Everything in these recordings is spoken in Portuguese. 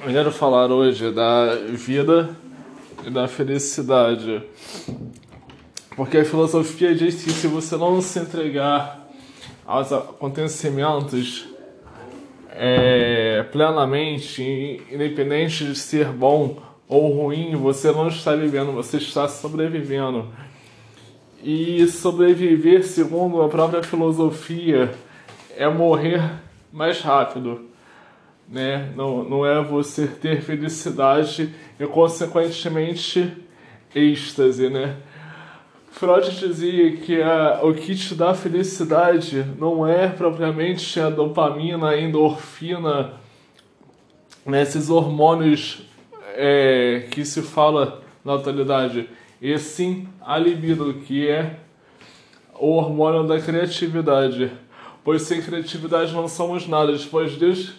Eu quero falar hoje da vida e da felicidade. Porque a filosofia diz que se você não se entregar aos acontecimentos é, plenamente, independente de ser bom ou ruim, você não está vivendo, você está sobrevivendo. E sobreviver, segundo a própria filosofia, é morrer mais rápido né? Não, não é você ter felicidade e, consequentemente, êxtase, né? Freud dizia que a, o que te dá felicidade não é propriamente a dopamina, a endorfina, né, esses hormônios é, que se fala na atualidade, e sim a libido, que é o hormônio da criatividade. Pois sem criatividade não somos nada, pois Deus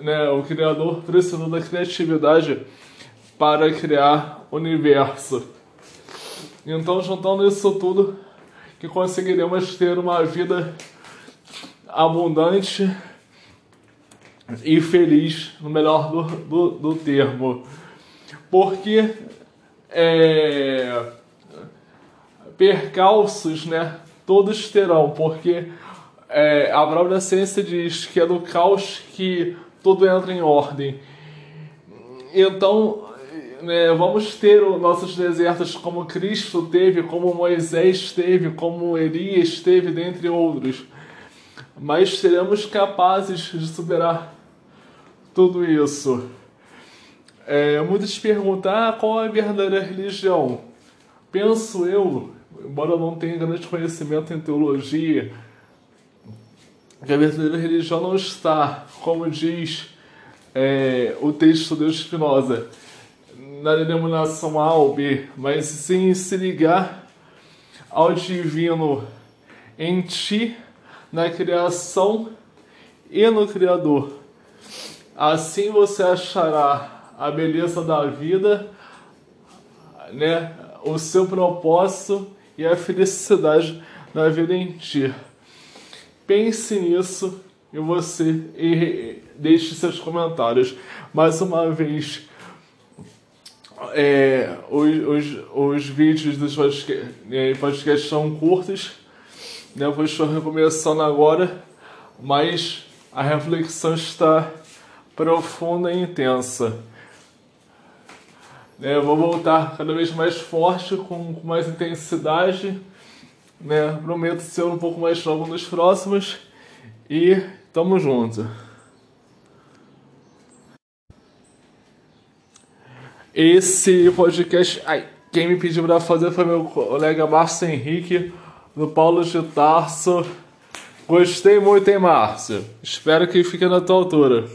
né, o criador precisou da criatividade para criar universo. Então, juntando isso tudo, que conseguiremos ter uma vida abundante e feliz, no melhor do, do, do termo. Porque é, percalços, né, todos terão, porque é, a própria ciência diz que é do caos que tudo entra em ordem. Então, né, vamos ter os nossos desertos como Cristo teve, como Moisés teve, como Elias teve, dentre outros. Mas seremos capazes de superar tudo isso. É, muitos perguntam ah, qual é a verdadeira religião. Penso eu, embora eu não tenha grande conhecimento em teologia, que a verdadeira religião não está, como diz é, o texto de Spinoza, na denominação A ou B, mas sim se ligar ao divino em ti, na criação e no Criador. Assim você achará a beleza da vida, né, o seu propósito e a felicidade da vida em ti. Pense nisso e você deixe seus comentários. Mais uma vez, é, os, os, os vídeos dos podcasts é, são curtos, né? eu estou recomeçando agora, mas a reflexão está profunda e intensa. É, eu vou voltar cada vez mais forte, com, com mais intensidade né? Prometo ser um pouco mais logo nos próximos. E tamo junto. Esse podcast. Ai, quem me pediu para fazer foi meu colega Márcio Henrique, do Paulo de Tarso. Gostei muito, hein, Márcio? Espero que fique na tua altura.